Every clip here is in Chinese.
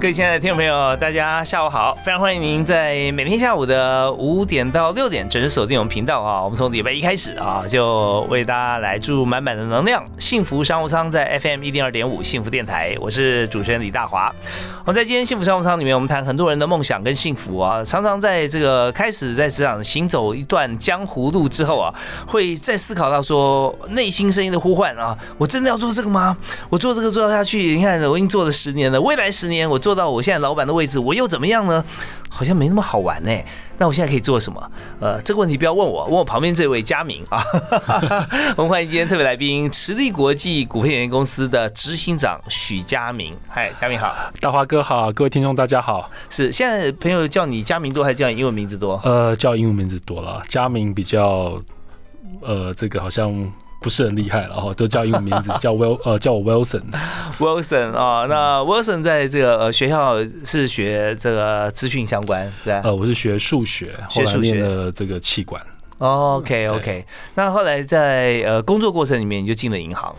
各位亲爱的听众朋友，大家下午好！非常欢迎您在每天下午的五点到六点准时锁定我们频道啊。我们从礼拜一开始啊，就为大家来注入满满的能量。幸福商务舱在 FM 一零二点五幸福电台，我是主持人李大华。我在今天幸福商务舱里面，我们谈很多人的梦想跟幸福啊。常常在这个开始在职场行走一段江湖路之后啊，会再思考到说内心声音的呼唤啊，我真的要做这个吗？我做这个做下去，你看我已经做了十年了，未来十年我做到。到我现在老板的位置，我又怎么样呢？好像没那么好玩呢。那我现在可以做什么？呃，这个问题不要问我，问我旁边这位佳明啊。我们欢迎今天特别来宾，池力国际股份有限公司的执行长许佳明。嗨，佳明好，大华哥好，各位听众大家好。是现在朋友叫你佳明多，还是叫你英文名字多？呃，叫英文名字多了，佳明比较呃，这个好像。不是很厉害了哈，都叫英文名字，叫 Will 呃叫我 Wilson，Wilson 啊，那 Wilson 在这个呃学校是学这个资讯相关，是吧？呃，我是学数学，后来练了这个气管。OK OK，那后来在呃工作过程里面你就进了银行。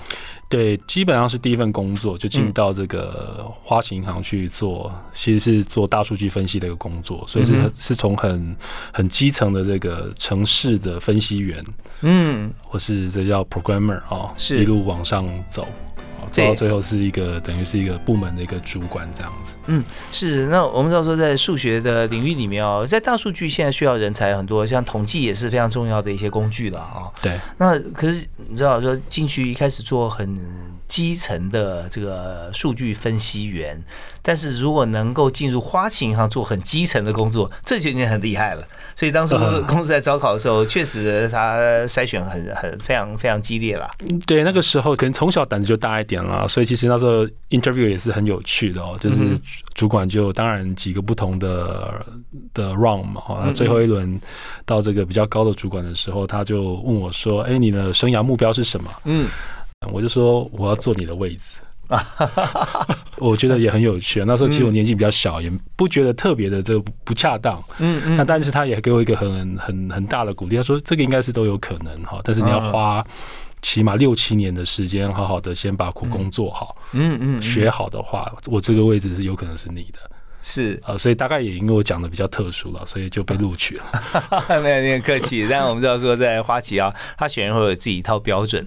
对，基本上是第一份工作就进到这个花旗银行去做，其实是做大数据分析的一个工作，所以是是从很很基层的这个城市的分析员，嗯，或是这叫 programmer 啊，一路往上走。做到最后是一个等于是一个部门的一个主管这样子。嗯，是。那我们知道说，在数学的领域里面哦，在大数据现在需要人才很多，像统计也是非常重要的一些工具了啊。对。那可是你知道说进去一开始做很基层的这个数据分析员，但是如果能够进入花旗银行做很基层的工作，这就已经很厉害了。所以当时公司在招考的时候，确实他筛选很很非常非常激烈了。对，那个时候可能从小胆子就大一点了，所以其实那时候 interview 也是很有趣的哦。就是主管就当然几个不同的的 round 嘛，那最后一轮到这个比较高的主管的时候，他就问我说：“哎，你的生涯目标是什么？”嗯，我就说我要坐你的位置。我觉得也很有趣。那时候其实我年纪比较小，也不觉得特别的这个不恰当。嗯嗯。那但是他也给我一个很很很大的鼓励，他说这个应该是都有可能哈，但是你要花起码六七年的时间，好好的先把苦工做好。嗯嗯。学好的话，我这个位置是有可能是你的。是啊，所以大概也因为我讲的比较特殊了，所以就被录取了。没有，你很客气。但我们知道说，在花旗啊，他选人会有自己一套标准。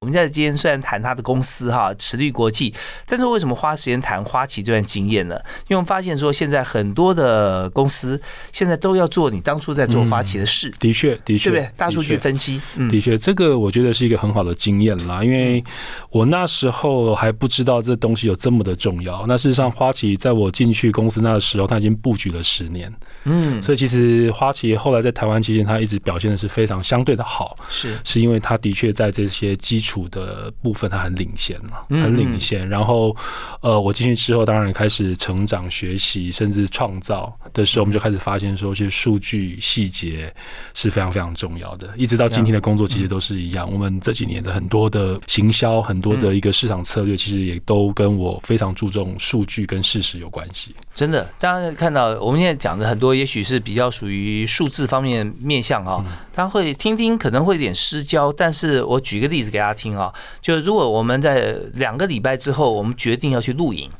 我们在今天虽然谈他的公司哈，驰力国际，但是为什么花时间谈花旗这段经验呢？因为我们发现说，现在很多的公司现在都要做你当初在做花旗的事。的确，的确，对不对？大数据分析，的确，这个我觉得是一个很好的经验啦。因为我那时候还不知道这东西有这么的重要。那事实上，花旗在我进去公司那时候，他已经布局了十年。嗯，所以其实花旗后来在台湾期间，他一直表现的是非常相对的好。是，是因为他的确在这些基础的部分，它很领先嘛，很领先。然后，呃，我进去之后，当然开始成长、学习，甚至创造的时候，我们就开始发现说，其实数据细节是非常非常重要的。一直到今天的工作，其实都是一样。我们这几年的很多的行销，很多的一个市场策略，其实也都跟我非常注重数据跟事实有关系。真的，大家看到我们现在讲的很多，也许是比较属于数字方面面向啊，他会听听，可能会有点失焦。但是我举个例子给大家听啊，就是如果我们在两个礼拜之后，我们决定要去露营，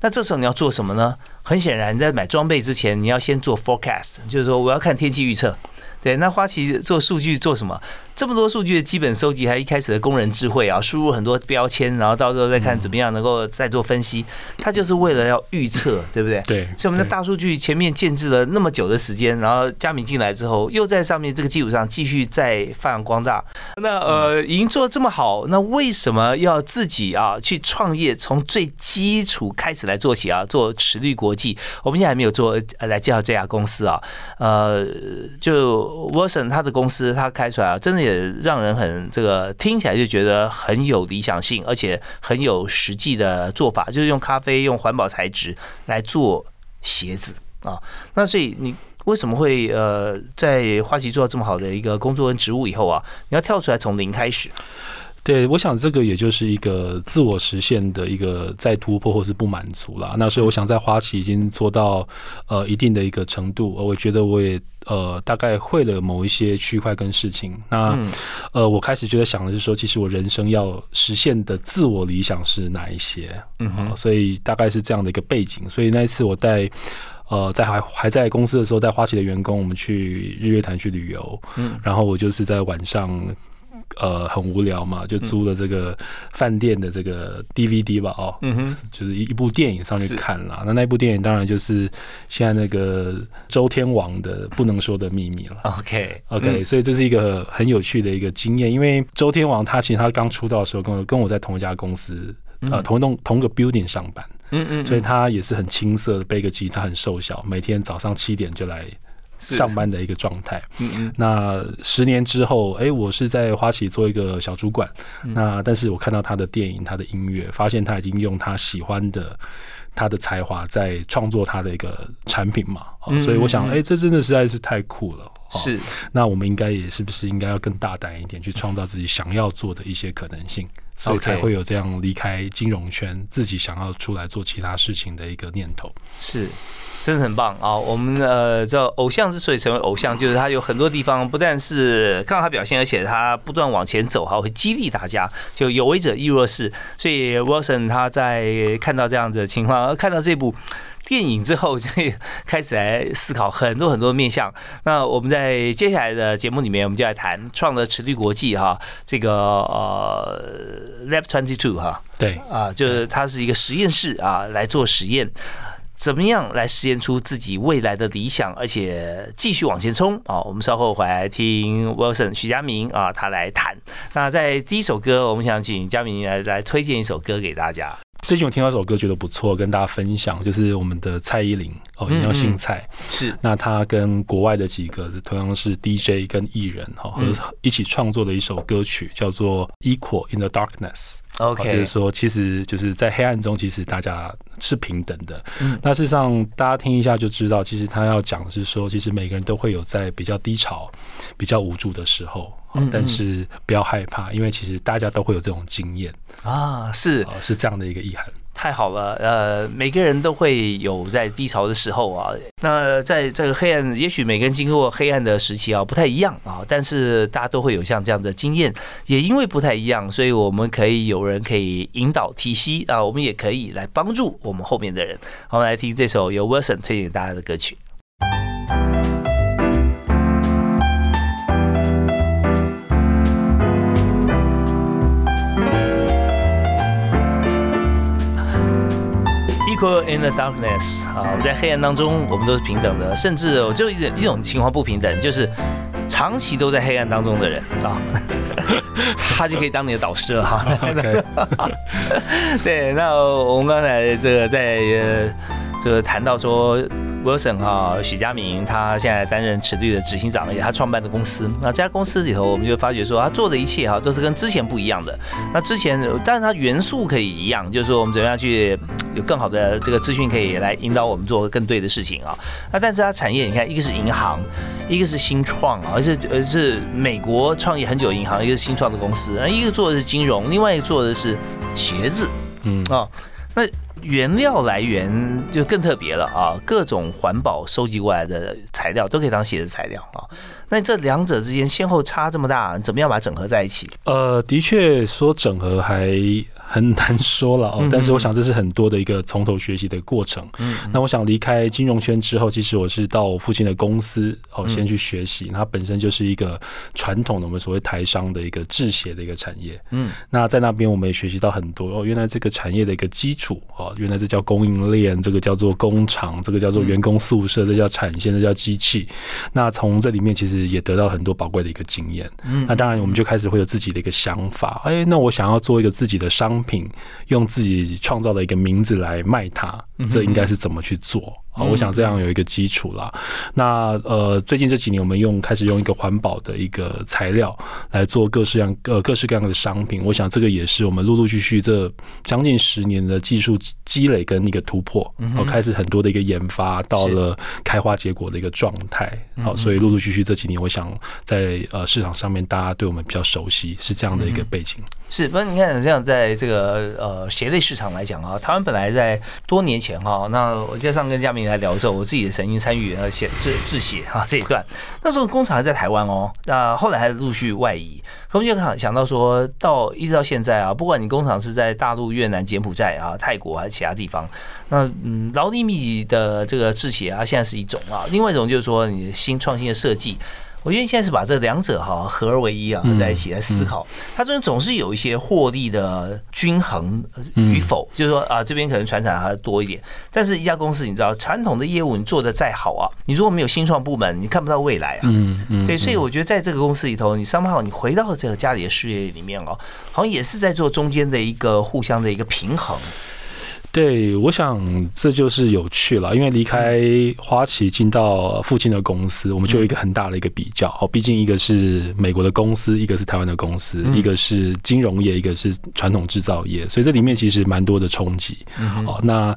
那这时候你要做什么呢？很显然，在买装备之前，你要先做 forecast，就是说我要看天气预测。对，那花旗做数据做什么？这么多数据的基本收集，还一开始的工人智慧啊，输入很多标签，然后到时候再看怎么样能够再做分析。它就是为了要预测，对不对？对。所以我们的大数据前面建制了那么久的时间，然后佳敏进来之后，又在上面这个基础上继续再发扬光大。那呃，已经做的这么好，那为什么要自己啊去创业，从最基础开始来做起啊？做驰力国际，我们现在还没有做来介绍这家公司啊。呃，就 Wilson 他的公司他开出来啊，真的。也让人很这个听起来就觉得很有理想性，而且很有实际的做法，就是用咖啡用环保材质来做鞋子啊。那所以你为什么会呃在花旗做到这么好的一个工作跟职务以后啊，你要跳出来从零开始？对，我想这个也就是一个自我实现的一个再突破或是不满足啦。那所以我想在花旗已经做到呃一定的一个程度，我觉得我也呃大概会了某一些区块跟事情。那呃我开始觉得想的是说，其实我人生要实现的自我理想是哪一些？嗯哼，所以大概是这样的一个背景。所以那一次我带呃在还还在公司的时候，在花旗的员工，我们去日月潭去旅游，嗯，然后我就是在晚上。呃，很无聊嘛，就租了这个饭店的这个 DVD 吧，哦，嗯哼，就是一一部电影上去看了。那那部电影当然就是现在那个周天王的不能说的秘密了。OK，OK，所以这是一个很有趣的一个经验，因为周天王他其实他刚出道的时候跟我跟我在同一家公司，呃，同一栋同个 building 上班，嗯嗯，所以他也是很青涩，背个吉他，很瘦小，每天早上七点就来。上班的一个状态。嗯嗯。那十年之后，哎，我是在花旗做一个小主管。那但是我看到他的电影、他的音乐，发现他已经用他喜欢的、他的才华在创作他的一个产品嘛。所以我想，哎，这真的实在是太酷了。是。那我们应该也是不是应该要更大胆一点，去创造自己想要做的一些可能性？所以才会有这样离开金融圈，自己想要出来做其他事情的一个念头。是。真的很棒啊！我们呃，这偶像之所以成为偶像，就是他有很多地方不但是看到他表现，而且他不断往前走，哈，会激励大家。就有为者亦若是，所以 Wilson 他在看到这样子的情况，看到这部电影之后，就开始来思考很多很多面向。那我们在接下来的节目里面，我们就来谈创的池力国际哈，这个呃 Lab Twenty Two 哈，对啊，就是它是一个实验室啊，来做实验。怎么样来实现出自己未来的理想，而且继续往前冲啊？我们稍后回来听 Wilson 徐佳明啊，他来谈。那在第一首歌，我们想请佳明来来推荐一首歌给大家。最近我听到一首歌，觉得不错，跟大家分享，就是我们的蔡依林哦，一定要姓蔡。是，那他跟国外的几个同样是 DJ 跟艺人哈，和一起创作的一首歌曲，叫做《Equal in the Darkness》。OK，就是说，其实就是在黑暗中，其实大家是平等的。嗯，那事实上，大家听一下就知道，其实他要讲的是说，其实每个人都会有在比较低潮、比较无助的时候。嗯，但是不要害怕，因为其实大家都会有这种经验啊，是是这样的一个意涵。太好了，呃，每个人都会有在低潮的时候啊。那在这个黑暗，也许每个人经过黑暗的时期啊，不太一样啊。但是大家都会有像这样的经验，也因为不太一样，所以我们可以有人可以引导提息啊，我们也可以来帮助我们后面的人。我们来听这首由 Wilson 推荐给大家的歌曲。In the darkness 啊，我们在黑暗当中，我们都是平等的，甚至我就一一种情况不平等，就是长期都在黑暗当中的人啊，他就可以当你的导师了哈。对，那我们刚才这个在这个谈到说。Wilson 哈，许家明他现在担任池律的执行长，也他创办的公司。那这家公司里头，我们就发觉说，他做的一切哈，都是跟之前不一样的。那之前，但是他元素可以一样，就是说我们怎么样去有更好的这个资讯，可以来引导我们做更对的事情啊。那但是它产业，你看，一个是银行，一个是新创啊，而且呃是美国创业很久银行，一个是新创的公司，一个做的是金融，另外一个做的是鞋子，嗯啊，那。原料来源就更特别了啊！各种环保收集过来的材料都可以当鞋子材料啊。那这两者之间先后差这么大，怎么样把它整合在一起？呃，的确说整合还。很难说了哦，但是我想这是很多的一个从头学习的过程。嗯，那我想离开金融圈之后，其实我是到我父亲的公司哦，先去学习。它本身就是一个传统的我们所谓台商的一个制鞋的一个产业。嗯，那在那边我们也学习到很多哦，原来这个产业的一个基础哦，原来这叫供应链，这个叫做工厂，这个叫做员工宿舍，这叫产线，这叫机器。那从这里面其实也得到很多宝贵的一个经验。嗯，那当然我们就开始会有自己的一个想法。哎，那我想要做一个自己的商。品用自己创造的一个名字来卖它，这应该是怎么去做？好，我想这样有一个基础啦。那呃，最近这几年我们用开始用一个环保的一个材料来做各式样呃各式各样的商品，我想这个也是我们陆陆续续这将近十年的技术积累跟一个突破，然后开始很多的一个研发到了开花结果的一个状态。好，所以陆陆续续这几年，我想在呃市场上面大家对我们比较熟悉，是这样的一个背景。是，不是你看这样，在这个呃鞋类市场来讲啊，台湾本来在多年前哈，那我加上跟嘉明来聊的时候，我自己也曾经参与呃写制制鞋啊这一段，那时候工厂还在台湾哦，那后来还陆续外移，可我们就想想到说到一直到现在啊，不管你工厂是在大陆、越南、柬埔寨啊、泰国还是其他地方，那嗯劳力密集的这个制鞋啊，现在是一种啊，另外一种就是说你新创新的设计。我觉得现在是把这两者哈合而为一啊，在一起来思考，它中间总是有一些获利的均衡与否，就是说啊，这边可能传产还多一点，但是一家公司你知道，传统的业务你做的再好啊，你如果没有新创部门，你看不到未来啊。嗯嗯。对，所以我觉得在这个公司里头，你上班好，你回到这个家里的事业里面哦，好像也是在做中间的一个互相的一个平衡。对，我想这就是有趣了，因为离开花旗进到附近的公司，我们就有一个很大的一个比较。哦，毕竟一个是美国的公司，一个是台湾的公司，一个是金融业，一个是传统制造业，所以这里面其实蛮多的冲击。哦，那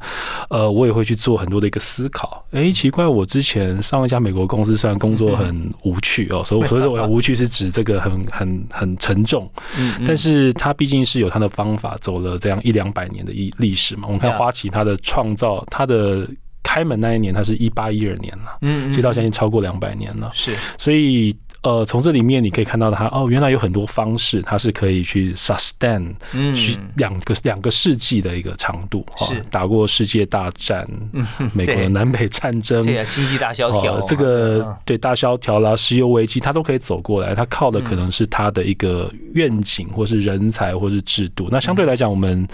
呃，我也会去做很多的一个思考。哎，奇怪，我之前上一家美国公司，虽然工作很无趣哦，所以所以说我无趣是指这个很很很沉重，但是它毕竟是有它的方法，走了这样一两百年的历历史嘛。我们看花旗，它的创造，它的开门那一年，它是一八一二年了，嗯，其实到现在超过两百年了，是，所以。呃，从这里面你可以看到它哦，原来有很多方式，它是可以去 sustain，去两个两个世纪的一个长度，是。打过世界大战，美国的南北战争，这个经济大萧条，这个对大萧条啦，石油危机，它都可以走过来，它靠的可能是它的一个愿景，或是人才，或是制度。那相对来讲，我们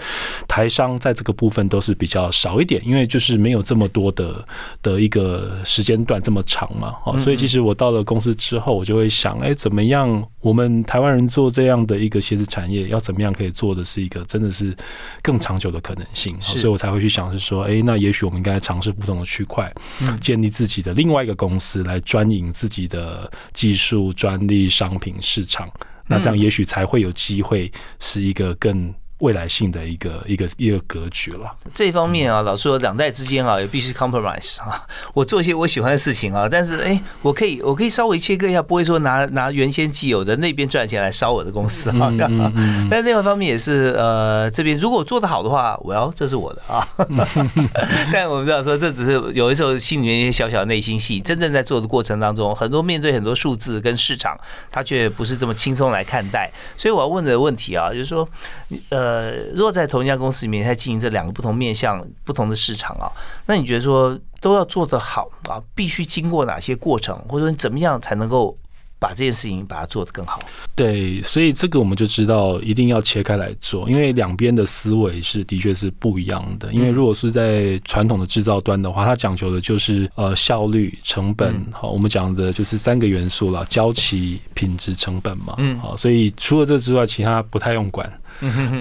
台商在这个部分都是比较少一点，因为就是没有这么多的的一个时间段这么长嘛，哦，所以其实我到了公司之后，我就。会想，哎，怎么样？我们台湾人做这样的一个鞋子产业，要怎么样可以做的是一个真的是更长久的可能性？所以我才会去想，是说，哎，那也许我们应该尝试不同的区块，建立自己的另外一个公司，来专营自己的技术、专利、商品市场。那这样也许才会有机会，是一个更。未来性的一个一个一个格局了。这一方面啊，老实说，两代之间啊，也必须 compromise 啊。我做一些我喜欢的事情啊，但是哎，我可以我可以稍微切割一下，不会说拿拿原先既有的那边赚钱来烧我的公司啊。但另外一方面也是呃，这边如果做得好的话，我要这是我的啊。但我们知道说，这只是有的时候心里面一些小小的内心戏，真正在做的过程当中，很多面对很多数字跟市场，他却不是这么轻松来看待。所以我要问的问题啊，就是说，呃。呃，如果在同一家公司里面在经营这两个不同面向、不同的市场啊，那你觉得说都要做得好啊，必须经过哪些过程，或者说你怎么样才能够？把这件事情把它做得更好。对，所以这个我们就知道一定要切开来做，因为两边的思维是的确是不一样的。因为如果是在传统的制造端的话，它讲求的就是呃效率、成本。好，我们讲的就是三个元素了：交期、品质、成本嘛。嗯。好，所以除了这之外，其他不太用管，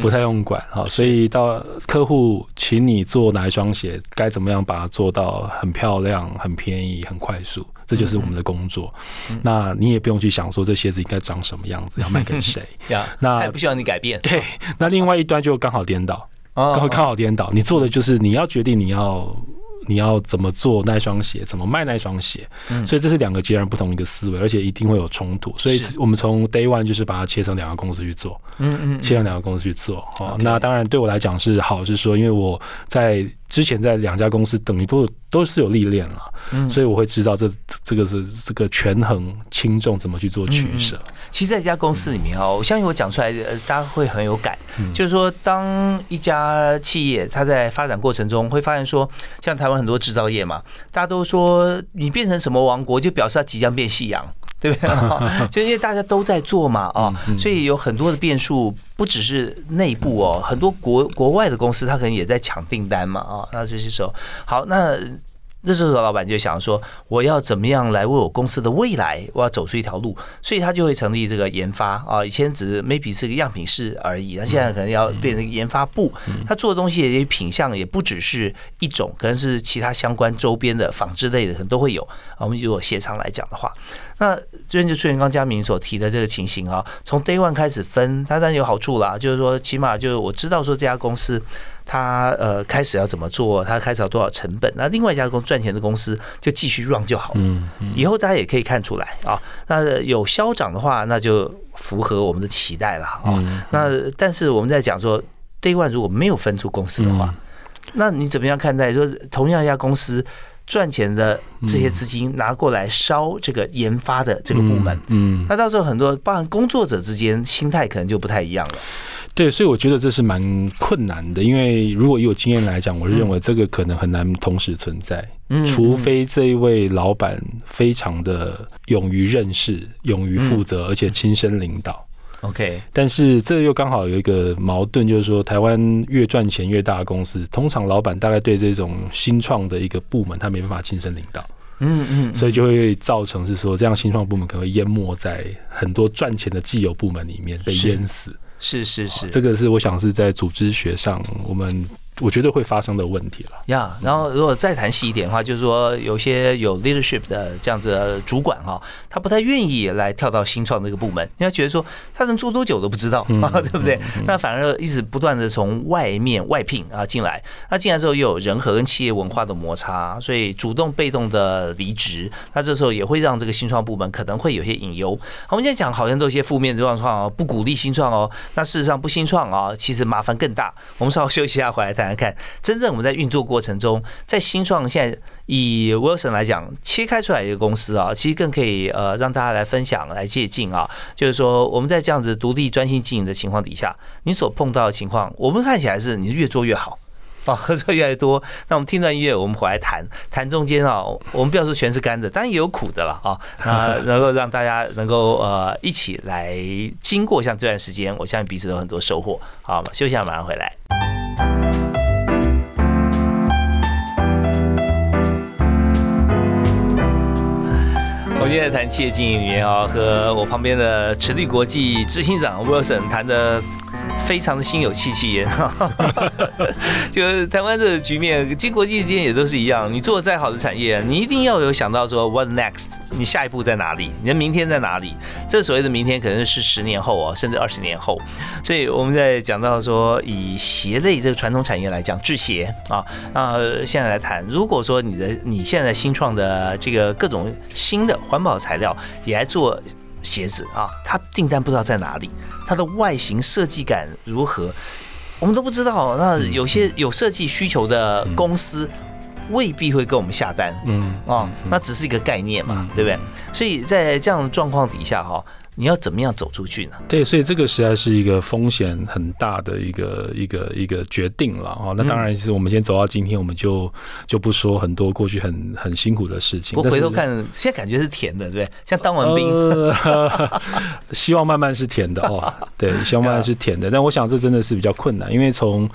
不太用管。好，所以到客户请你做哪一双鞋，该怎么样把它做到很漂亮、很便宜、很快速。这就是我们的工作，那你也不用去想说这鞋子应该长什么样子，要卖给谁？那也不需要你改变。对，那另外一端就刚好颠倒，刚好刚好颠倒。你做的就是你要决定你要。你要怎么做那双鞋，怎么卖那双鞋，所以这是两个截然不同一个思维，而且一定会有冲突。所以我们从 day one 就是把它切成两个公司去做，嗯嗯，切成两个公司去做。好，那当然对我来讲是好，是说因为我在之前在两家公司等于都都是有历练了，嗯，所以我会知道这这个是这个权衡轻重怎么去做取舍。其实，在一家公司里面哦，我相信我讲出来，大家会很有感，就是说，当一家企业它在发展过程中，会发现说，像台湾。很多制造业嘛，大家都说你变成什么王国，就表示它即将变夕阳，对不对？就因为大家都在做嘛，啊，所以有很多的变数，不只是内部哦，很多国国外的公司，他可能也在抢订单嘛，啊，那这些时候，好，那那时候老板就想说，我要怎么样来为我公司的未来，我要走出一条路，所以他就会成立这个研发啊。以前只是 maybe 是个样品室而已，那现在可能要变成研发部。他做的东西也品相也不只是一种，可能是其他相关周边的纺织类的，可能都会有。我们如果协商来讲的话，那这边就出现刚佳明所提的这个情形啊，从 day one 开始分，它当然有好处啦，就是说起码就是我知道说这家公司。他呃开始要怎么做？他开始要多少成本？那另外一家公赚钱的公司就继续 run 就好了。嗯嗯。以后大家也可以看出来啊。那有消长的话，那就符合我们的期待了啊。那但是我们在讲说，Day One 如果没有分出公司的话，那你怎么样看待？说同样一家公司赚钱的这些资金拿过来烧这个研发的这个部门，嗯，那到时候很多包含工作者之间心态可能就不太一样了。对，所以我觉得这是蛮困难的，因为如果以我经验来讲，我是认为这个可能很难同时存在，除非这一位老板非常的勇于认识、勇于负责，而且亲身领导。OK，但是这又刚好有一个矛盾，就是说台湾越赚钱越大的公司，通常老板大概对这种新创的一个部门，他没办法亲身领导。嗯嗯，所以就会造成是说，这样新创部门可能会淹没在很多赚钱的既有部门里面，被淹死。是是是，这个是我想是在组织学上我们。我觉得会发生的问题了呀。然后，如果再谈细一点的话，就是说，有些有 leadership 的这样子的主管哈，他不太愿意来跳到新创这个部门，因为觉得说他能做多久都不知道啊，对不对？那反而一直不断的从外面外聘啊进来，那进来之后又有人和跟企业文化的摩擦，所以主动被动的离职，那这时候也会让这个新创部门可能会有些隐忧。我们现在讲好像都有些负面的状况哦，不鼓励新创哦，那事实上不新创啊，其实麻烦更大。我们稍后休息一下回来谈。来看，真正我们在运作过程中，在新创现在以 Wilson 来讲，切开出来一个公司啊，其实更可以呃让大家来分享、来借鉴啊。就是说，我们在这样子独立专心经营的情况底下，你所碰到的情况，我们看起来是你是越做越好啊，合作越来越多。那我们听段音乐，我们回来谈谈中间啊，我们不要说全是干的，当然也有苦的了啊。那 能够让大家能够呃一起来经过像这段时间，我相信彼此都有很多收获。好，休息一下，马上回来。今天在谈企业经营里面啊，和我旁边的池立国际执行长 Wilson 谈的。非常的心有戚戚焉，就台湾这个局面，经国际之间也都是一样。你做的再好的产业，你一定要有想到说 what next，你下一步在哪里？你的明天在哪里？这所谓的明天可能是十年后哦，甚至二十年后。所以我们在讲到说，以鞋类这个传统产业来讲，制鞋啊，那现在来谈，如果说你的你现在新创的这个各种新的环保材料也来做。鞋子啊，它订单不知道在哪里，它的外形设计感如何，我们都不知道。那有些有设计需求的公司未必会跟我们下单，嗯哦，那只是一个概念嘛，对不对？所以在这样的状况底下哈。你要怎么样走出去呢？对，所以这个实在是一个风险很大的一个一个一个决定了哦。那当然是我们先走到今天，我们就就不说很多过去很很辛苦的事情。我回头看，现在感觉是甜的，对不对？像当完兵，希望慢慢是甜的哦。对，希望慢慢是甜的。但我想这真的是比较困难，因为从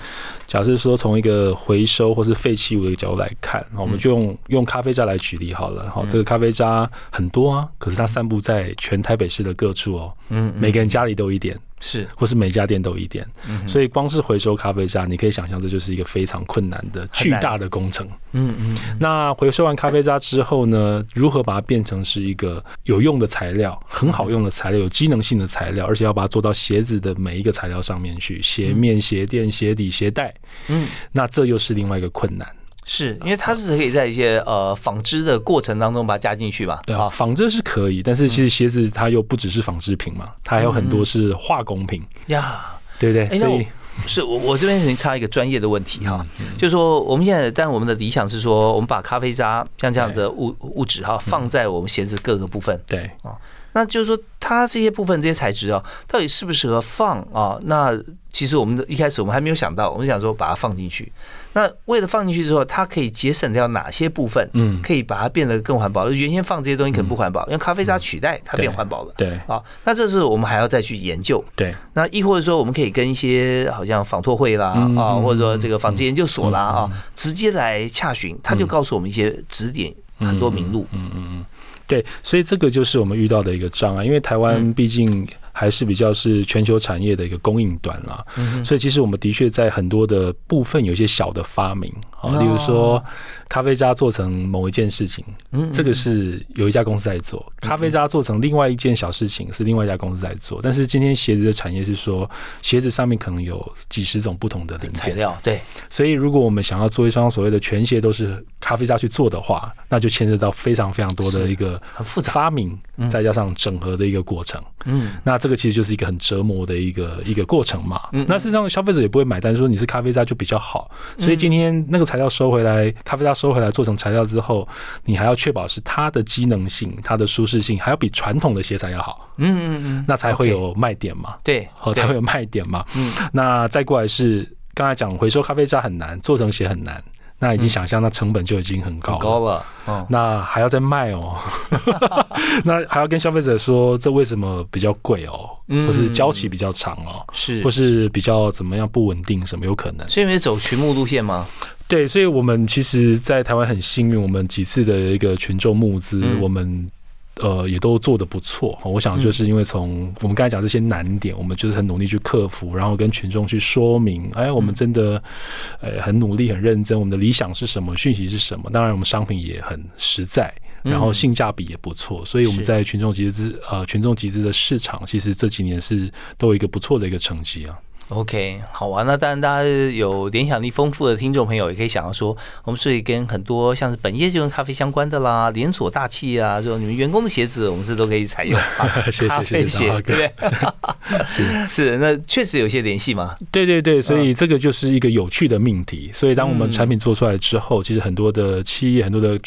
假设说从一个回收或是废弃物的角度来看，我们就用用咖啡渣来举例好了。好，这个咖啡渣很多啊，可是它散布在全台北市的各。处哦，嗯，每个人家里都一点是，或是每家店都一点，嗯所以光是回收咖啡渣，你可以想象这就是一个非常困难的巨大的工程。嗯嗯，那回收完咖啡渣之后呢，如何把它变成是一个有用的材料，很好用的材料，有机能性的材料，而且要把它做到鞋子的每一个材料上面去，鞋面、鞋垫、鞋底、鞋带，嗯，那这又是另外一个困难。是因为它是可以在一些呃纺织的过程当中把它加进去嘛？对啊，纺织是可以，但是其实鞋子它又不只是纺织品嘛，它还有很多是化工品。呀，对不对？所以是我我这边已经插一个专业的问题哈，就是说我们现在，但我们的理想是说，我们把咖啡渣像这样子物物质哈放在我们鞋子各个部分，对。啊，那就是说，它这些部分这些材质啊，到底适不适合放啊？那其实我们的一开始我们还没有想到，我们想说把它放进去。那为了放进去之后，它可以节省掉哪些部分？嗯，可以把它变得更环保。原先放这些东西可能不环保，用咖啡渣取代它变环保了。对，啊，那这是我们还要再去研究。对，那亦或者说，我们可以跟一些好像仿拓会啦啊，或者说这个纺织研究所啦啊，直接来洽询，他就告诉我们一些指点，很多名路。嗯嗯嗯，对，所以这个就是我们遇到的一个障碍，因为台湾毕竟。还是比较是全球产业的一个供应端啦，所以其实我们的确在很多的部分有一些小的发明啊，例如说咖啡渣做成某一件事情，这个是有一家公司在做；咖啡渣做成另外一件小事情是另外一家公司在做。但是今天鞋子的产业是说，鞋子上面可能有几十种不同的零件。材料，对。所以如果我们想要做一双所谓的全鞋都是咖啡渣去做的话，那就牵涉到非常非常多的一个很复杂。发明，再加上整合的一个过程。嗯，那这个其实就是一个很折磨的一个一个过程嘛。嗯，那事实上消费者也不会买单，说你是咖啡渣就比较好。所以今天那个材料收回来，咖啡渣收回来做成材料之后，你还要确保是它的机能性、它的舒适性，还要比传统的鞋材要好。嗯嗯嗯，那才会有卖点嘛。对，哦，才会有卖点嘛。嗯，那再过来是刚才讲回收咖啡渣很难，做成鞋很难。那已经想象，那成本就已经很高高了。哦，那还要再卖哦，那还要跟消费者说这为什么比较贵哦，或是交期比较长哦，是，或是比较怎么样不稳定，什么有可能？所以没走群募路线吗？对，所以我们其实，在台湾很幸运，我们几次的一个群众募资，我们。呃，也都做得不错。我想就是因为从我们刚才讲这些难点，我们就是很努力去克服，然后跟群众去说明，哎，我们真的呃很努力、很认真。我们的理想是什么？讯息是什么？当然，我们商品也很实在，然后性价比也不错。所以我们在群众集资呃群众集资的市场，其实这几年是都有一个不错的一个成绩啊。OK，好玩。那当然，大家有联想力丰富的听众朋友也可以想到说，我们是跟很多像是本业就跟咖啡相关的啦，连锁大气啊，说你们员工的鞋子，我们是都可以采用 咖啡鞋，对不对？是 是，那确实有些联系嘛。对对对，所以这个就是一个有趣的命题。所以当我们产品做出来之后，其实很多的企业、很多的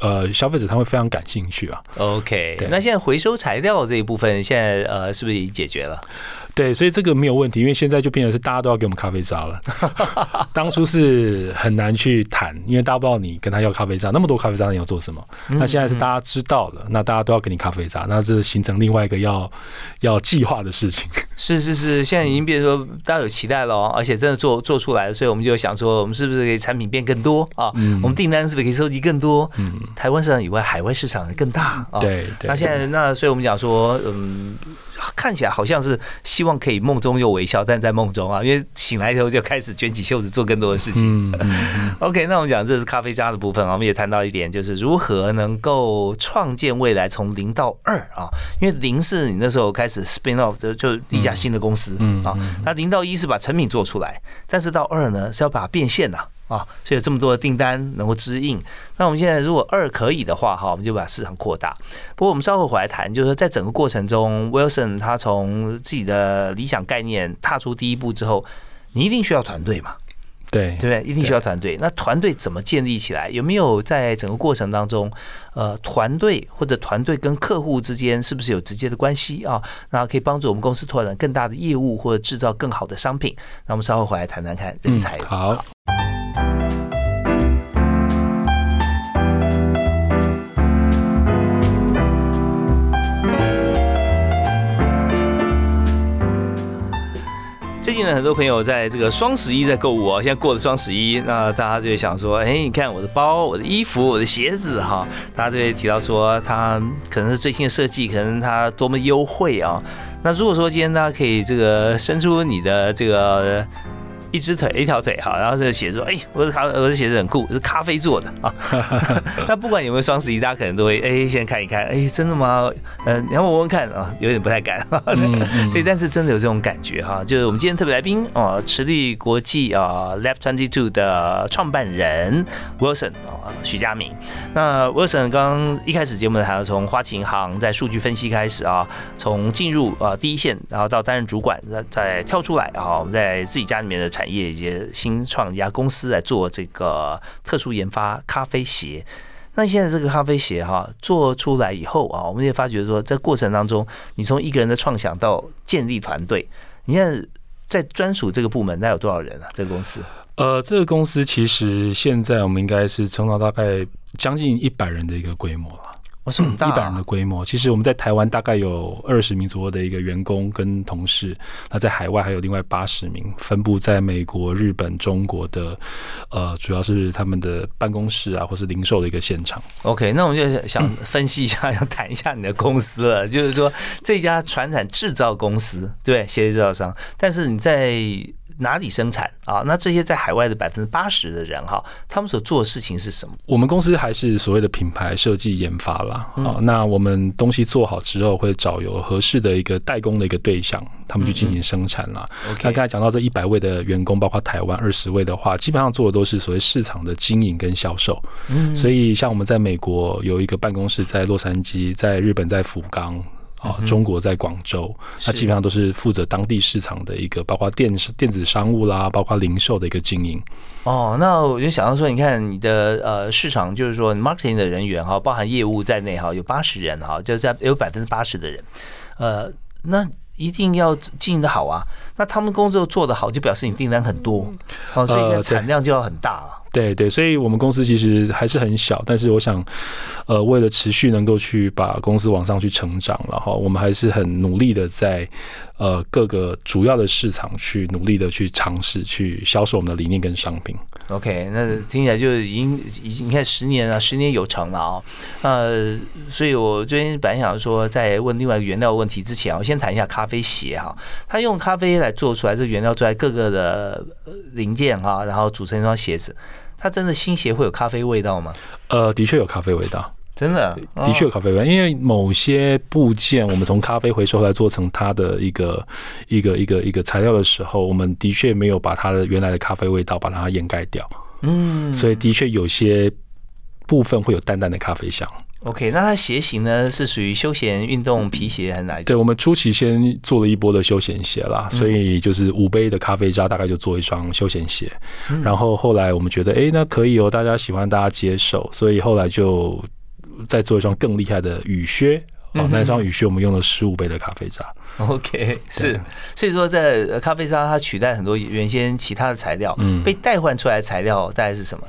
呃消费者他会非常感兴趣啊。OK，那现在回收材料这一部分，现在呃是不是已经解决了？对，所以这个没有问题，因为现在就变成是大家都要给我们咖啡渣了。当初是很难去谈，因为大家不知道你跟他要咖啡渣，那么多咖啡渣你要做什么？那现在是大家知道了，那大家都要给你咖啡渣，那这形成另外一个要要计划的事情。是是是，现在已经变成说大家有期待了，而且真的做做出来了，所以我们就想说，我们是不是可以产品变更多啊？我们订单是不是可以收集更多？嗯，台湾市场以外，海外市场更大啊。对对。那现在那，所以我们讲说，嗯。看起来好像是希望可以梦中又微笑，但在梦中啊，因为醒来以后就开始卷起袖子做更多的事情。OK，那我们讲这是咖啡渣的部分啊，我们也谈到一点，就是如何能够创建未来从零到二啊，因为零是你那时候开始 spin off 就，就一家新的公司啊，那零到一是把成品做出来，但是到二呢是要把它变现呐。啊，所以有这么多的订单能够支应。那我们现在如果二可以的话，哈，我们就把市场扩大。不过我们稍后回来谈，就是说在整个过程中，Wilson 他从自己的理想概念踏出第一步之后，你一定需要团队嘛？对，对不对？一定需要团队。那团队怎么建立起来？有没有在整个过程当中，呃，团队或者团队跟客户之间是不是有直接的关系啊？那可以帮助我们公司拓展更大的业务或者制造更好的商品。那我们稍后回来谈谈看人才。好。很多朋友在这个双十一在购物啊。现在过了双十一，那大家就会想说，哎，你看我的包、我的衣服、我的鞋子哈，大家就会提到说，它可能是最新的设计，可能它多么优惠啊。那如果说今天大家可以这个伸出你的这个。一只腿，一条腿，哈，然后这个鞋子，哎，我的咖，我的鞋子很酷，是咖啡做的啊。那不管有没有双十一，大家可能都会，哎，先看一看，哎，真的吗？嗯，你要我问看啊，有点不太敢。对，但是真的有这种感觉哈，就是我们今天特别来宾哦，池力国际啊，Lab Twenty Two 的创办人 Wilson 啊，徐佳明。那 Wilson 刚一开始节目呢，还要从花旗银行在数据分析开始啊，从进入啊第一线，然后到担任主管，再再跳出来啊，我们在自己家里面的。产业以及新创一家公司来做这个特殊研发咖啡鞋，那现在这个咖啡鞋哈做出来以后啊，我们也发觉说，在过程当中，你从一个人的创想到建立团队，你现在在专属这个部门，那有多少人啊？这个公司？呃，这个公司其实现在我们应该是撑到大概将近一百人的一个规模了。我是很大一百人的规模。其实我们在台湾大概有二十名左右的一个员工跟同事，那在海外还有另外八十名，分布在美国、日本、中国的，呃，主要是他们的办公室啊，或是零售的一个现场。OK，那我们就想分析一下，想谈一下你的公司了。就是说，这家船产制造公司，对鞋子制造商，但是你在哪里生产啊？那这些在海外的百分之八十的人哈，他们所做的事情是什么？我们公司还是所谓的品牌设计研发啦。啊、那我们东西做好之后，会找有合适的一个代工的一个对象，他们去进行生产啦。那刚才讲到这一百位的员工，包括台湾二十位的话，基本上做的都是所谓市场的经营跟销售。嗯所以像我们在美国有一个办公室在洛杉矶，在日本在福冈。啊，中国在广州，那基本上都是负责当地市场的一个，包括电电子商务啦，包括零售的一个经营。哦，那我就想到说，你看你的呃市场，就是说 marketing 的人员哈，包含业务在内哈，有八十人哈，就在有百分之八十的人，呃，那一定要经营的好啊。那他们工作做得好，就表示你订单很多，哦，所以现在产量就要很大了。对对，所以我们公司其实还是很小，但是我想，呃，为了持续能够去把公司往上去成长，然后我们还是很努力的在呃各个主要的市场去努力的去尝试去销售我们的理念跟商品。OK，那听起来就已经已经你看十年了，十年有成了啊、呃，所以我最近本来想说，在问另外一个原料问题之前，我先谈一下咖啡鞋哈。它用咖啡来做出来这个原料，做来各个的零件哈，然后组成一双鞋子。它真的新鞋会有咖啡味道吗？呃，的确有咖啡味道，真的，的确有咖啡味道，因为某些部件我们从咖啡回收来做成它的一个一个一个一个材料的时候，我们的确没有把它的原来的咖啡味道把它掩盖掉，嗯。所以的确有些部分会有淡淡的咖啡香。，OK，那它鞋型呢是属于休闲运动皮鞋还是哪一种？对，我们初期先做了一波的休闲鞋啦，所以就是五杯的咖啡渣大概就做一双休闲鞋，然后后来我们觉得，哎、那可以哦，大家喜欢，大家接受，所以后来就再做一双更厉害的雨靴。哦，那双雨靴我们用了十五倍的咖啡渣，OK，是，所以说在呃咖啡渣它取代很多原先其他的材料，嗯被代换出来的材料大概是什么？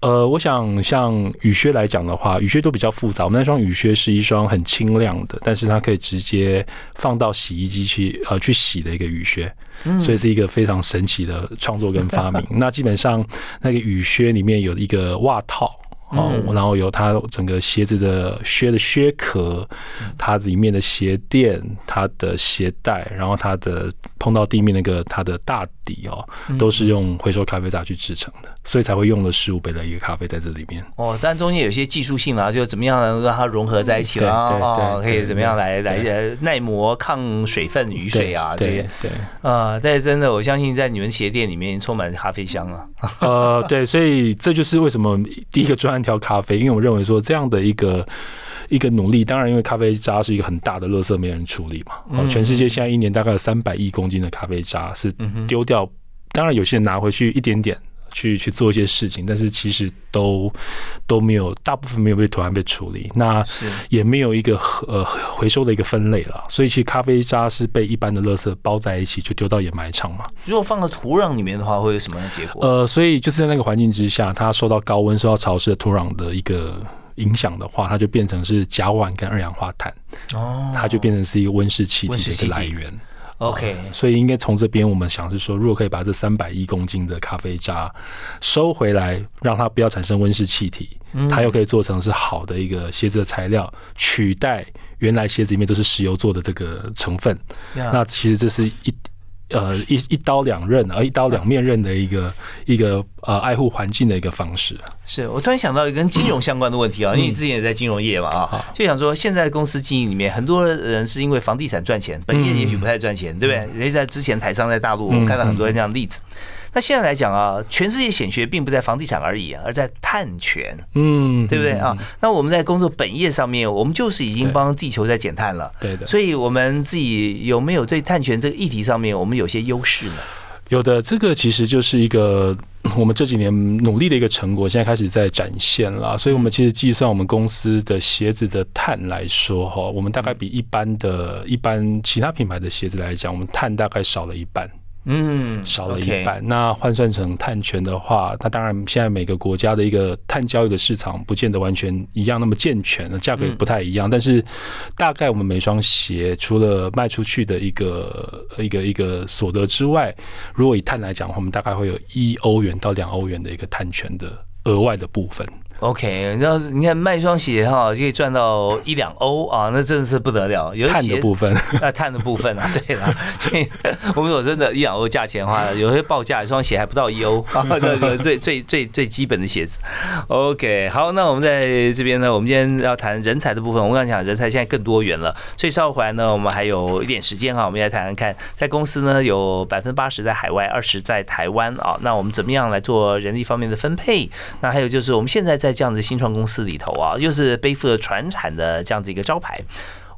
呃，我想像雨靴来讲的话，雨靴都比较复杂。我们那双雨靴是一双很清亮的，但是它可以直接放到洗衣机去呃去洗的一个雨靴，所以是一个非常神奇的创作跟发明。那基本上那个雨靴里面有一个袜套。哦，然后有它整个鞋子的靴的靴壳，它里面的鞋垫、它的鞋带，然后它的碰到地面那个它的大底哦，都是用回收咖啡渣去制成的，所以才会用了十五倍的一个咖啡在这里面。哦，但中间有些技术性啦，就怎么样能让它融合在一起啦？对对哦，可以怎么样来来耐磨、抗水分、雨水啊这些对，啊。但是真的，我相信在你们鞋店里面充满咖啡香啊。呃，对，所以这就是为什么第一个专案挑咖啡，因为我认为说这样的一个一个努力，当然因为咖啡渣是一个很大的垃圾，没人处理嘛。哦，全世界现在一年大概有三百亿公斤的咖啡渣是丢掉，当然有些人拿回去一点点。去去做一些事情，但是其实都都没有，大部分没有被妥善被处理，那也没有一个呃回收的一个分类了，所以其实咖啡渣是被一般的垃圾包在一起，就丢到掩埋场嘛。如果放到土壤里面的话，会有什么样的结果？呃，所以就是在那个环境之下，它受到高温、受到潮湿的土壤的一个影响的话，它就变成是甲烷跟二氧化碳，哦它就变成是一个温室气体的一个来源。OK，所以应该从这边我们想是说，如果可以把这三百亿公斤的咖啡渣收回来，让它不要产生温室气体，它又可以做成是好的一个鞋子的材料，取代原来鞋子里面都是石油做的这个成分。那那其实这是一呃一一刀两刃，而一刀两面刃的一个一个呃爱护环境的一个方式。是我突然想到一个跟金融相关的问题啊，因为你之前也在金融业嘛啊，就想说现在公司经营里面很多人是因为房地产赚钱，本业也许不太赚钱，对不对？人家在之前台商在大陆，我们看到很多这样的例子。那现在来讲啊，全世界显学并不在房地产而已，而在碳权，嗯，对不对啊？那我们在工作本业上面，我们就是已经帮地球在减碳了。对的，所以我们自己有没有对碳权这个议题上面，我们有些优势呢？有的这个其实就是一个 我们这几年努力的一个成果，现在开始在展现了。所以，我们其实计算我们公司的鞋子的碳来说，哈，我们大概比一般的一般其他品牌的鞋子来讲，我们碳大概少了一半。嗯，少了一半。那换算成碳权的话，那当然现在每个国家的一个碳交易的市场不见得完全一样那么健全，价格也不太一样。但是大概我们每双鞋除了卖出去的一个一个一个所得之外，如果以碳来讲，我们大概会有一欧元到两欧元的一个碳权的额外的部分。OK，然后你看卖一双鞋哈，就可以赚到一两欧啊，那真的是不得了。有碳的部分 啊，碳的部分啊，对了，我们说真的，一两欧价钱的话，有些报价一双鞋还不到一欧啊，那个最最最最基本的鞋子。OK，好，那我们在这边呢，我们今天要谈人才的部分。我刚才讲人才现在更多元了，所以稍后回来呢，我们还有一点时间哈，我们来谈谈看，在公司呢有百分之八十在海外，二十在台湾啊，那我们怎么样来做人力方面的分配？那还有就是我们现在在这样子新创公司里头啊，又是背负着传产的这样子一个招牌，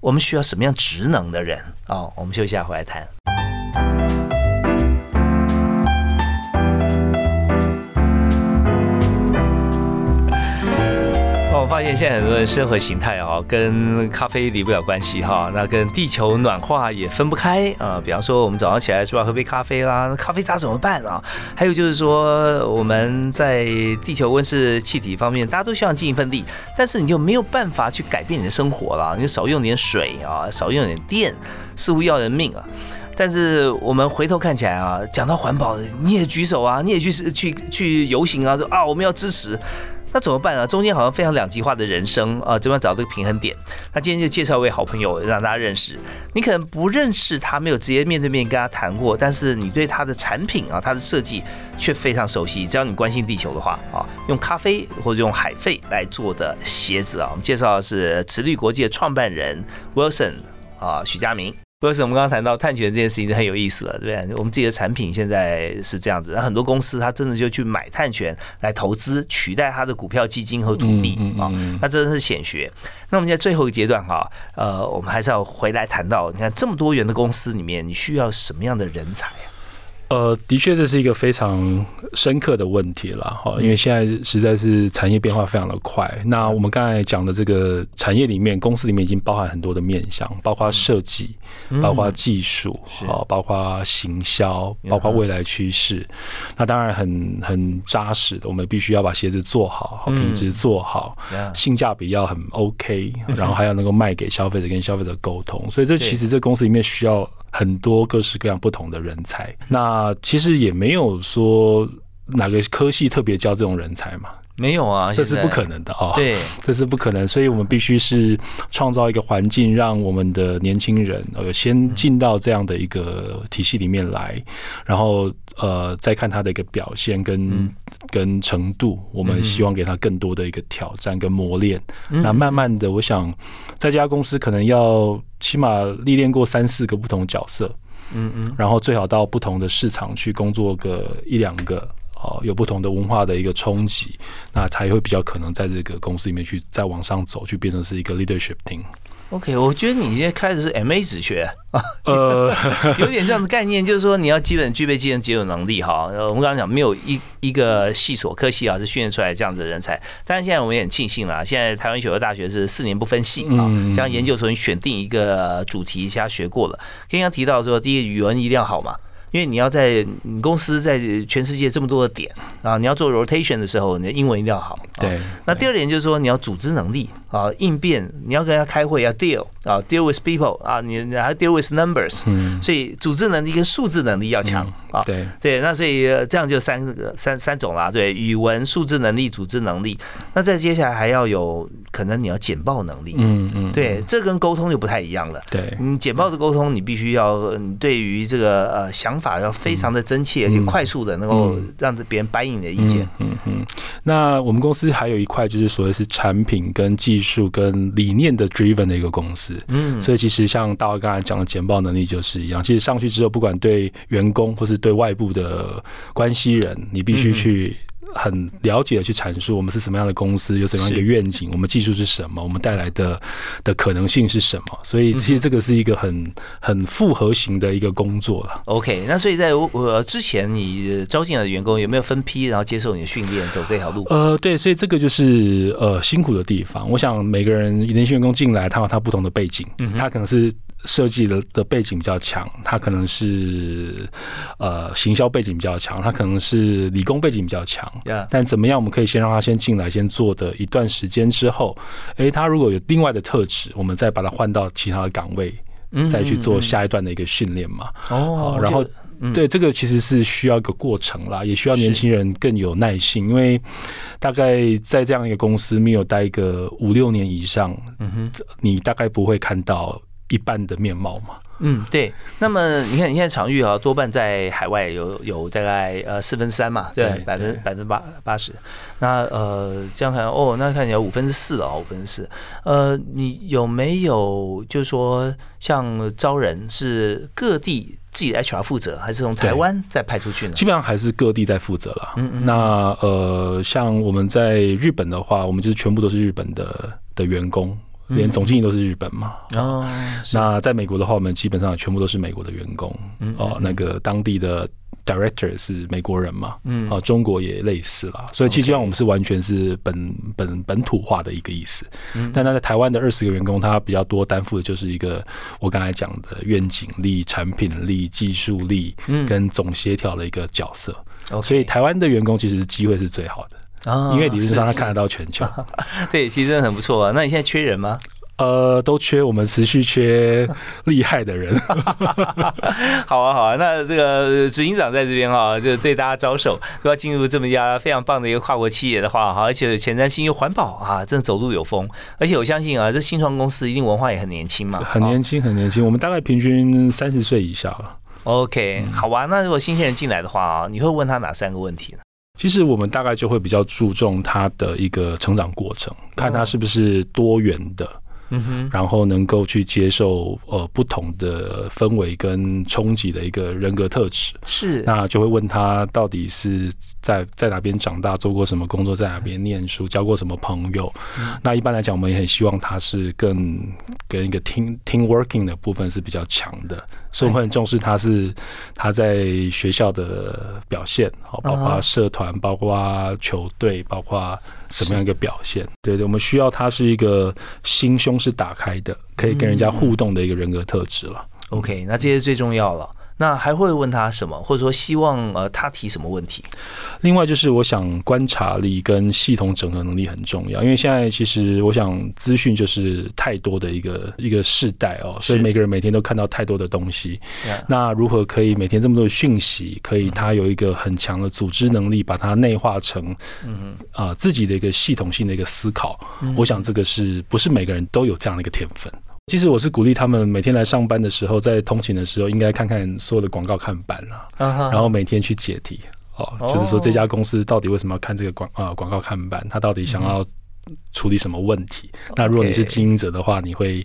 我们需要什么样职能的人啊？我们休息下回来谈。我发现现在很多人生活形态啊，跟咖啡离不了关系哈，那跟地球暖化也分不开啊。比方说，我们早上起来是吧，喝杯咖啡啦，咖啡渣怎么办啊？还有就是说，我们在地球温室气体方面，大家都希望尽一份力，但是你就没有办法去改变你的生活了。你少用点水啊，少用点电，似乎要人命啊。但是我们回头看起来啊，讲到环保，你也举手啊，你也去去去游行啊，说啊，我们要支持。那怎么办呢？中间好像非常两极化的人生啊，怎么样找这个平衡点？那今天就介绍一位好朋友让大家认识。你可能不认识他，没有直接面对面跟他谈过，但是你对他的产品啊，他的设计却非常熟悉。只要你关心地球的话啊，用咖啡或者用海费来做的鞋子啊，我们介绍的是慈绿国际的创办人 Wilson 啊，许家明。为什么我们刚刚谈到碳权这件事情就很有意思了，对不对？我们自己的产品现在是这样子，那很多公司它真的就去买碳权来投资，取代它的股票基金和土地啊，那真的是显学。那我们在最后一个阶段哈，呃，我们还是要回来谈到，你看这么多元的公司里面，你需要什么样的人才啊？呃，的确这是一个非常深刻的问题了哈，因为现在实在是产业变化非常的快。那我们刚才讲的这个产业里面，公司里面已经包含很多的面向，包括设计，包括技术，好，包括行销，包括未来趋势。那当然很很扎实的，我们必须要把鞋子做好，好品质做好，性价比要很 OK，然后还要能够卖给消费者，跟消费者沟通。所以这其实这公司里面需要。很多各式各样不同的人才，那其实也没有说哪个科系特别教这种人才嘛。没有啊，这是不可能的哦。对，这是不可能，所以我们必须是创造一个环境，让我们的年轻人呃先进到这样的一个体系里面来，然后呃再看他的一个表现跟跟程度。我们希望给他更多的一个挑战跟磨练。那慢慢的，我想在这家公司可能要起码历练过三四个不同角色，嗯嗯，然后最好到不同的市场去工作个一两个。哦，有不同的文化的一个冲击，那才会比较可能在这个公司里面去再往上走，去变成是一个 leadership team。OK，我觉得你现在开的是 MA 职缺啊，呃，有点这样的概念，就是说你要基本具备技能、解酒能力哈。我们刚刚讲没有一一个系所科系啊是训练出来这样子的人才，但是现在我们也很庆幸了，现在台湾选修大学是四年不分系啊，像研究所你选定一个主题，其他学过了。刚刚提到说，第一语文一定要好嘛。因为你要在你公司在全世界这么多的点啊，你要做 rotation 的时候，你的英文一定要好。对。那第二点就是说，你要组织能力啊，应变，你要跟他开会要 deal 啊，deal with people 啊，你你还 deal with numbers。嗯。所以组织能力跟数字能力要强啊。对。对，那所以这样就三个三三种啦。对，语文、数字能力、组织能力。那再接下来还要有可能你要简报能力。嗯嗯。对，这跟沟通就不太一样了。对。你简报的沟通，你必须要对于这个呃想法。要非常的真切，而且快速的能够让别人答应你的意见。嗯嗯。那我们公司还有一块就是所谓是产品跟技术跟理念的 driven 的一个公司。嗯。所以其实像大卫刚才讲的简报能力就是一样。其实上去之后，不管对员工或是对外部的关系人，你必须去很了解的去阐述我们是什么样的公司，有什么样一个愿景，我们技术是什么，我们带来的的可能性是什么。所以其实这个是一个很很复合型的一个工作了。OK，那所以在我之前你招进来的员工有没有分批，然后接受你的训练，走这条路？呃，对，所以这个就是呃辛苦的地方。我想每个人年轻员工进来，他有他不同的背景，他可能是。设计的的背景比较强，他可能是呃行销背景比较强，他可能是理工背景比较强。但怎么样，我们可以先让他先进来，先做的一段时间之后，诶，他如果有另外的特质，我们再把他换到其他的岗位，再去做下一段的一个训练嘛。哦，然后对这个其实是需要一个过程啦，也需要年轻人更有耐心，因为大概在这样一个公司没有待一个五六年以上，嗯哼，你大概不会看到。一半的面貌嘛，嗯，对。那么你看，你现在场域啊，多半在海外，有有大概呃四分三嘛，对，百分百分之八八十。那呃这样看哦，那看起来五分之四哦，五分之四。呃，你有没有就是说像招人是各地自己的 HR 负责，还是从台湾再派出去呢？基本上还是各地在负责了。嗯嗯。那呃，像我们在日本的话，我们就是全部都是日本的的员工。连总经理都是日本嘛？哦，那在美国的话，我们基本上全部都是美国的员工。哦，那个当地的 director 是美国人嘛？嗯，哦，中国也类似啦。所以其实上我们是完全是本本本土化的一个意思。嗯，但他在台湾的二十个员工，他比较多担负的就是一个我刚才讲的愿景力、产品力、技术力跟总协调的一个角色。所以台湾的员工其实机会是最好的。啊，因为理论上他看得到全球，对，其实真的很不错啊。那你现在缺人吗？呃，都缺，我们持续缺厉害的人。好啊，好啊。那这个执行长在这边啊，就对大家招手，要进入这么一家非常棒的一个跨国企业的话，哈，而且前瞻性又环保啊，真的走路有风。而且我相信啊，这新创公司一定文化也很年轻嘛，很年轻，很年轻。我们大概平均三十岁以下了。OK，好吧。那如果新鲜人进来的话啊，你会问他哪三个问题呢？其实我们大概就会比较注重他的一个成长过程，看他是不是多元的。嗯哼，然后能够去接受呃不同的氛围跟冲击的一个人格特质。是，那就会问他到底是在在哪边长大，做过什么工作，在哪边念书，交过什么朋友。那一般来讲，我们也很希望他是更跟一个 team team working 的部分是比较强的，所以我们很重视他是他在学校的表现，好，包括社团，包括球队，包括。什么样一个表现？对对，我们需要他是一个心胸是打开的，可以跟人家互动的一个人格特质了。OK，那这些最重要了。那还会问他什么，或者说希望呃他提什么问题？另外就是我想观察力跟系统整合能力很重要，因为现在其实我想资讯就是太多的一个一个世代哦，所以每个人每天都看到太多的东西。那如何可以每天这么多的讯息，可以他有一个很强的组织能力，把它内化成嗯啊自己的一个系统性的一个思考？我想这个是不是每个人都有这样的一个天分？其实我是鼓励他们每天来上班的时候，在通勤的时候，应该看看所有的广告看板啊，然后每天去解题哦，就是说这家公司到底为什么要看这个广啊广告看板，他到底想要处理什么问题？那如果你是经营者的话，你会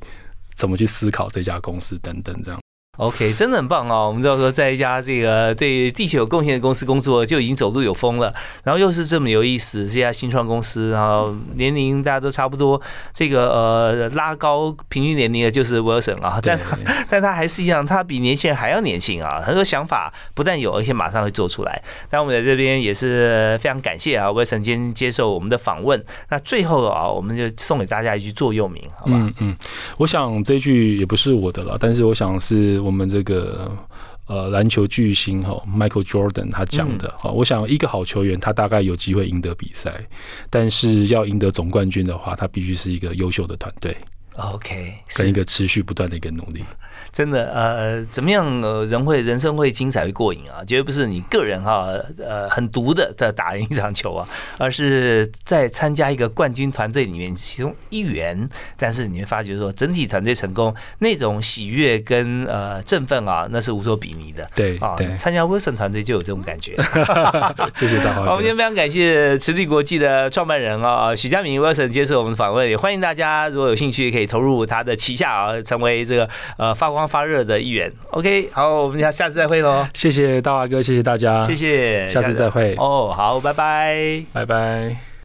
怎么去思考这家公司等等这样。OK，真的很棒哦！我们知道说，在一家这个对地球有贡献的公司工作，就已经走路有风了。然后又是这么有意思，这家新创公司，然后年龄大家都差不多，这个呃拉高平均年龄的就是 Wilson 啊，但他但他还是一样，他比年轻人还要年轻啊！很多想法不但有，而且马上会做出来。那我们在这边也是非常感谢啊，Wilson 今天接受我们的访问。那最后啊，我们就送给大家一句座右铭，好吧？嗯嗯，我想这句也不是我的了，但是我想是。我们这个呃篮球巨星哈，Michael Jordan 他讲的哈，我想一个好球员他大概有机会赢得比赛，但是要赢得总冠军的话，他必须是一个优秀的团队。OK，跟一个持续不断的一个努力。真的呃，怎么样呃，人会人生会精彩会过瘾啊？绝对不是你个人哈呃很独的在打赢一场球啊，而是在参加一个冠军团队里面其中一员。但是你会发觉说，整体团队成功那种喜悦跟呃振奋啊，那是无所比拟的。对啊，参加 Wilson 团队就有这种感觉。谢谢大家。好，我们今天非常感谢慈力国际的创办人啊许家明 Wilson 接受我们的访问，也欢迎大家如果有兴趣可以。以投入他的旗下啊，成为这个呃发光发热的一员。OK，好，我们下下次再会喽。谢谢大华哥，谢谢大家，谢谢，下次再会。哦，好，拜拜，拜拜。